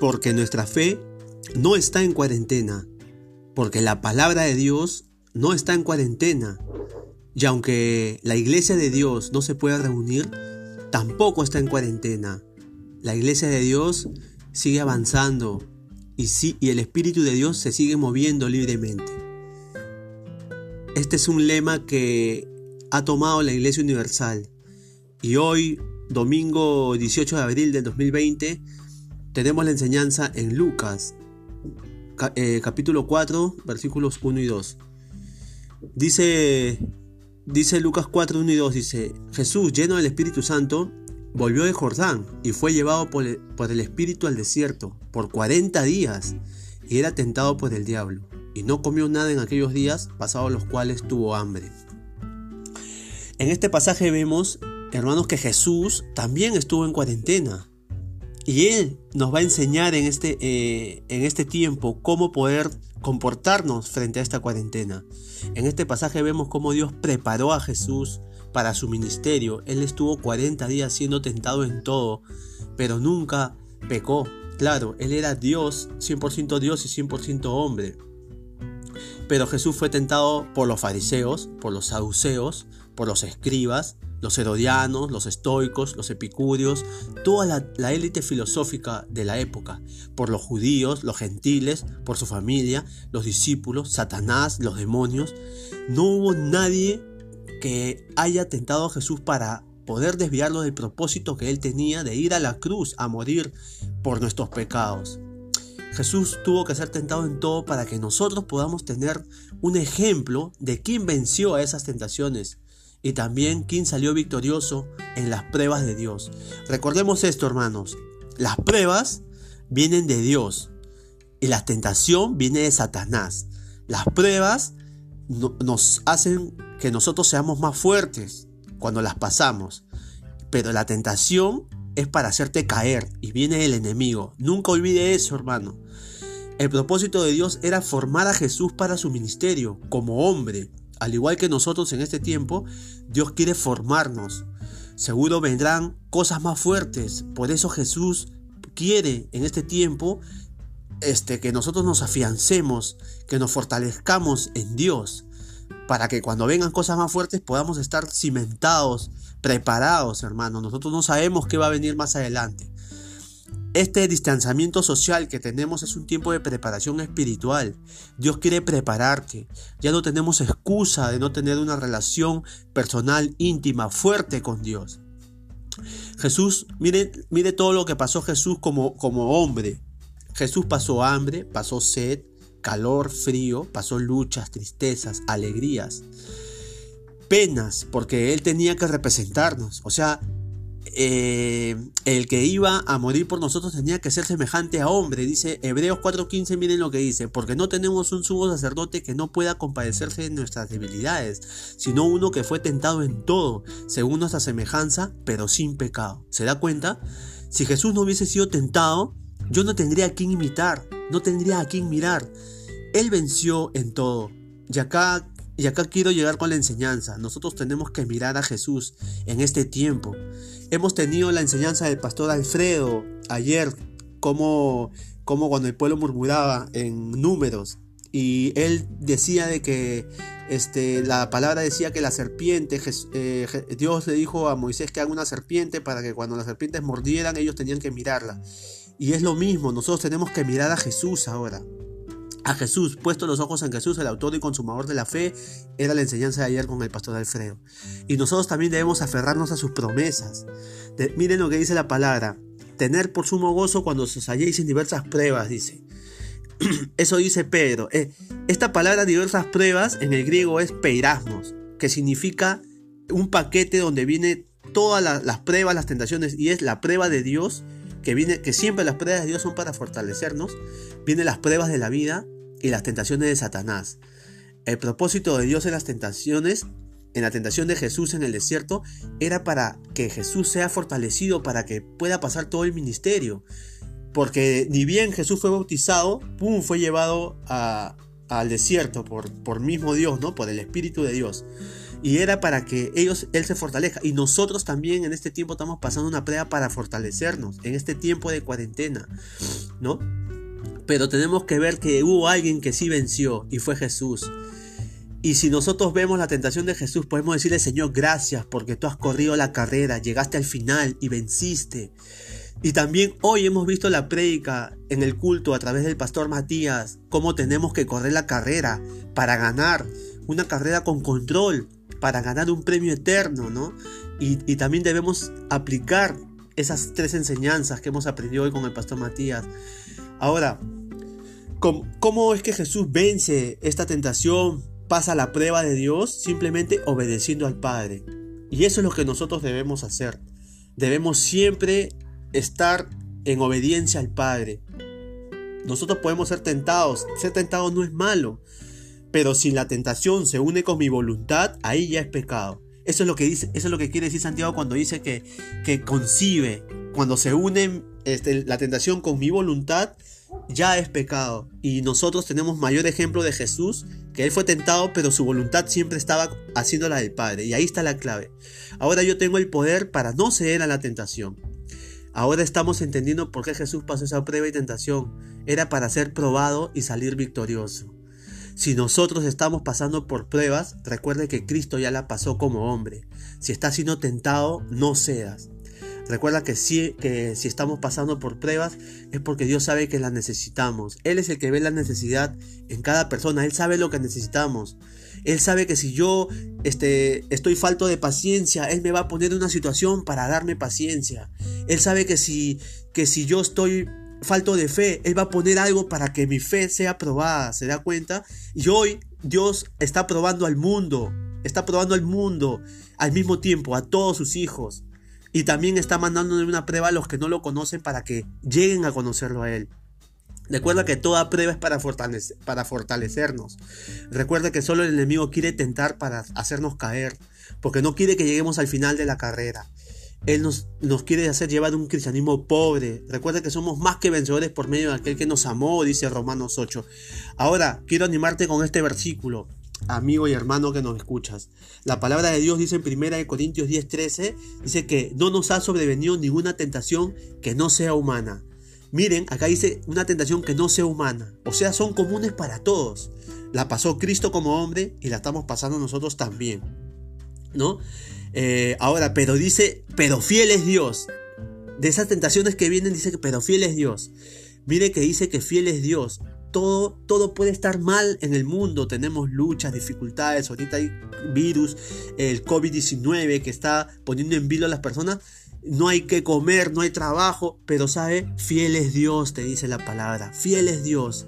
Porque nuestra fe no está en cuarentena. Porque la palabra de Dios no está en cuarentena. Y aunque la iglesia de Dios no se pueda reunir, tampoco está en cuarentena. La iglesia de Dios sigue avanzando y, y el Espíritu de Dios se sigue moviendo libremente. Este es un lema que ha tomado la Iglesia Universal. Y hoy, domingo 18 de abril del 2020, tenemos la enseñanza en Lucas, eh, capítulo 4, versículos 1 y 2. Dice, dice Lucas 4, 1 y 2, dice, Jesús, lleno del Espíritu Santo, volvió de Jordán y fue llevado por el, por el Espíritu al desierto por 40 días y era tentado por el diablo. Y no comió nada en aquellos días, pasados los cuales tuvo hambre. En este pasaje vemos, hermanos, que Jesús también estuvo en cuarentena. Y Él nos va a enseñar en este, eh, en este tiempo cómo poder comportarnos frente a esta cuarentena. En este pasaje vemos cómo Dios preparó a Jesús para su ministerio. Él estuvo 40 días siendo tentado en todo, pero nunca pecó. Claro, Él era Dios, 100% Dios y 100% hombre. Pero Jesús fue tentado por los fariseos, por los saduceos, por los escribas, los herodianos, los estoicos, los epicúreos, toda la, élite filosófica de la época, por los judíos, los gentiles, por su familia, los discípulos, Satanás, los demonios. No hubo nadie que haya tentado a Jesús para poder desviarlo del propósito que él tenía de ir a la cruz a morir por nuestros pecados. Jesús tuvo que ser tentado en todo para que nosotros podamos tener un ejemplo de quién venció a esas tentaciones y también quién salió victorioso en las pruebas de Dios. Recordemos esto, hermanos. Las pruebas vienen de Dios y la tentación viene de Satanás. Las pruebas nos hacen que nosotros seamos más fuertes cuando las pasamos, pero la tentación es para hacerte caer y viene del enemigo. Nunca olvide eso, hermano. El propósito de Dios era formar a Jesús para su ministerio como hombre, al igual que nosotros en este tiempo, Dios quiere formarnos. Seguro vendrán cosas más fuertes. Por eso Jesús quiere en este tiempo este, que nosotros nos afiancemos, que nos fortalezcamos en Dios, para que cuando vengan cosas más fuertes podamos estar cimentados, preparados, hermanos. Nosotros no sabemos qué va a venir más adelante. Este distanciamiento social que tenemos es un tiempo de preparación espiritual. Dios quiere prepararte. Ya no tenemos excusa de no tener una relación personal, íntima, fuerte con Dios. Jesús, mire, todo lo que pasó Jesús como, como hombre. Jesús pasó hambre, pasó sed, calor, frío, pasó luchas, tristezas, alegrías, penas, porque Él tenía que representarnos. O sea, eh, el que iba a morir por nosotros tenía que ser semejante a hombre. Dice Hebreos 4:15, miren lo que dice, porque no tenemos un sumo sacerdote que no pueda compadecerse de nuestras debilidades, sino uno que fue tentado en todo, según nuestra semejanza, pero sin pecado. ¿Se da cuenta? Si Jesús no hubiese sido tentado, yo no tendría a quien imitar, no tendría a quien mirar. Él venció en todo. Y acá y acá quiero llegar con la enseñanza. Nosotros tenemos que mirar a Jesús en este tiempo. Hemos tenido la enseñanza del pastor Alfredo ayer, como, como cuando el pueblo murmuraba en números. Y él decía de que este, la palabra decía que la serpiente, eh, Dios le dijo a Moisés que haga una serpiente para que cuando las serpientes mordieran ellos tenían que mirarla. Y es lo mismo, nosotros tenemos que mirar a Jesús ahora a Jesús, puesto los ojos en Jesús, el autor y consumador de la fe, era la enseñanza de ayer con el pastor Alfredo. Y nosotros también debemos aferrarnos a sus promesas. miren lo que dice la palabra, tener por sumo gozo cuando os halléis en diversas pruebas, dice. Eso dice Pedro. Eh, esta palabra diversas pruebas en el griego es peirasmos, que significa un paquete donde viene todas las pruebas, las tentaciones, y es la prueba de Dios que viene, que siempre las pruebas de Dios son para fortalecernos, vienen las pruebas de la vida y las tentaciones de Satanás. El propósito de Dios en las tentaciones, en la tentación de Jesús en el desierto, era para que Jesús sea fortalecido, para que pueda pasar todo el ministerio. Porque ni bien Jesús fue bautizado, ¡pum! fue llevado al desierto por, por mismo Dios, ¿no? Por el Espíritu de Dios. Y era para que ellos, Él se fortalezca. Y nosotros también en este tiempo estamos pasando una prueba para fortalecernos, en este tiempo de cuarentena, ¿no? Pero tenemos que ver que hubo alguien que sí venció y fue Jesús. Y si nosotros vemos la tentación de Jesús, podemos decirle, Señor, gracias porque tú has corrido la carrera, llegaste al final y venciste. Y también hoy hemos visto la prédica en el culto a través del pastor Matías, cómo tenemos que correr la carrera para ganar, una carrera con control, para ganar un premio eterno, ¿no? Y, también debemos aplicar esas tres enseñanzas que hemos aprendido hoy con el pastor Matías. Ahora, ¿cómo, ¿cómo es que Jesús vence esta tentación, pasa la prueba de Dios? Simplemente obedeciendo al Padre. Y eso es lo que nosotros debemos hacer. Debemos siempre estar en obediencia al Padre. Nosotros podemos ser tentados, ser tentados no es malo, pero si la tentación se une con mi voluntad, ahí ya es pecado. Eso es lo que dice, eso es lo que quiere decir Santiago cuando dice que, que concibe, cuando se une este, la tentación con mi voluntad, ya es pecado. Y nosotros tenemos mayor ejemplo de Jesús, que él fue tentado, pero su voluntad siempre estaba haciendo la del Padre. Y ahí está la clave. Ahora yo tengo el poder para no ceder a la tentación. Ahora estamos entendiendo por qué Jesús pasó esa prueba y tentación. Era para ser probado y salir victorioso. Si nosotros estamos pasando por pruebas, recuerde que Cristo ya la pasó como hombre. Si estás siendo tentado, no cedas. Recuerda que si, que si estamos pasando por pruebas es porque Dios sabe que las necesitamos. Él es el que ve la necesidad en cada persona. Él sabe lo que necesitamos. Él sabe que si yo este, estoy falto de paciencia, Él me va a poner en una situación para darme paciencia. Él sabe que si, que si yo estoy falto de fe, Él va a poner algo para que mi fe sea probada. ¿Se da cuenta? Y hoy Dios está probando al mundo. Está probando al mundo al mismo tiempo, a todos sus hijos. Y también está mandándole una prueba a los que no lo conocen para que lleguen a conocerlo a Él. Recuerda que toda prueba es para, para fortalecernos. Recuerda que solo el enemigo quiere tentar para hacernos caer, porque no quiere que lleguemos al final de la carrera. Él nos, nos, quiere hacer llevar un cristianismo pobre. Recuerda que somos más que vencedores por medio de aquel que nos amó, dice Romanos 8. Ahora, quiero animarte con este versículo, amigo y hermano que nos escuchas. La palabra de Dios dice en 1 Corintios 10:13, dice que no nos ha sobrevenido ninguna tentación que no sea humana Miren, acá dice una tentación que no sea humana. O sea, son comunes para todos. La pasó Cristo como hombre y la estamos pasando nosotros también. ¿No? Eh, ahora, pero dice, pero fiel es Dios. De esas tentaciones que vienen dice que pero fiel es Dios. Mire que dice que fiel es Dios. Todo, puede estar mal en el mundo. Tenemos luchas, dificultades. Ahorita hay virus, el COVID-19 que está poniendo en vilo a las personas no hay que comer, no hay trabajo, pero sabe, fiel es Dios, te dice la palabra, fiel es Dios,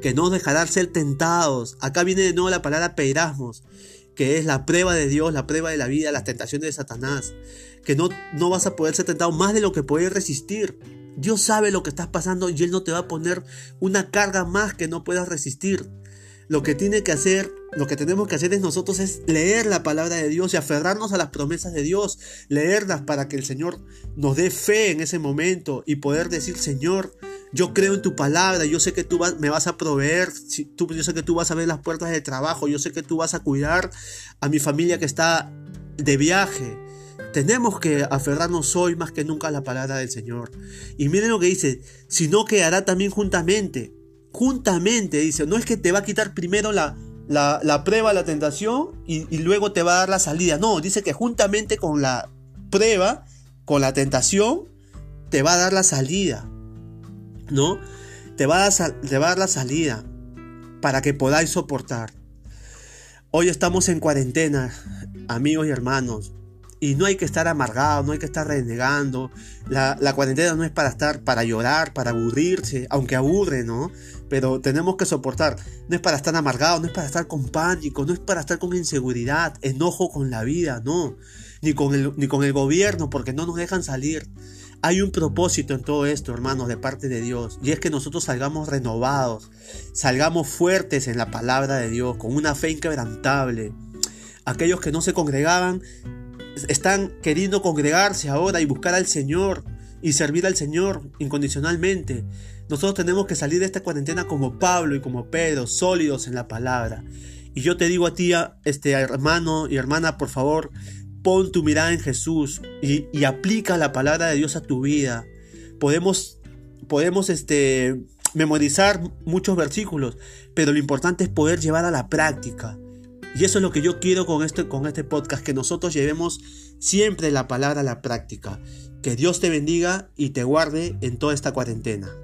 que no dejará ser tentados. Acá viene de nuevo la palabra peirasmos, que es la prueba de Dios, la prueba de la vida, las tentaciones de Satanás, que no, no vas a poder ser tentado más de lo que puedes resistir. Dios sabe lo que estás pasando y Él no te va a poner una carga más que no puedas resistir. Lo que tiene que hacer, lo que tenemos que hacer es nosotros es leer la palabra de Dios y aferrarnos a las promesas de Dios, leerlas para que el Señor nos dé fe en ese momento y poder decir, Señor, yo creo en tu palabra, yo sé que tú me vas a proveer, yo sé que tú vas a ver las puertas de trabajo, yo sé que tú vas a cuidar a mi familia que está de viaje. Tenemos que aferrarnos hoy más que nunca a la palabra del Señor. Y miren lo que dice, sino que hará también juntamente juntamente, dice, no es que te va a quitar primero la, la, prueba, la tentación y, y, luego te va a dar la salida. No, dice que juntamente con la prueba, con la tentación, te va a dar la salida. ¿No? Te va a te va a dar la salida para que podáis soportar. Hoy estamos en cuarentena, amigos y hermanos. Y no hay que estar amargado, no hay que estar renegando. La, la, cuarentena no es para estar, para llorar, para aburrirse, aunque aburre, ¿no? Pero tenemos que soportar. No es para estar amargado, no es para estar con pánico, no es para estar con inseguridad, enojo con la vida, no. Ni con el, ni con el gobierno, porque no nos dejan salir. Hay un propósito en todo esto, hermanos, de parte de Dios. Y es que nosotros salgamos renovados, salgamos fuertes en la palabra de Dios, con una fe inquebrantable. Aquellos que no se congregaban están queriendo congregarse ahora y buscar al Señor y servir al Señor incondicionalmente. Nosotros tenemos que salir de esta cuarentena como Pablo y como Pedro, sólidos en la palabra. Y yo te digo a ti, este hermano y hermana, por favor, pon tu mirada en Jesús y, y aplica la palabra de Dios a tu vida. Podemos, podemos este, memorizar muchos versículos, pero lo importante es poder llevar a la práctica. Y eso es lo que yo quiero con este, con este podcast, que nosotros llevemos siempre la palabra a la práctica. Que Dios te bendiga y te guarde en toda esta cuarentena.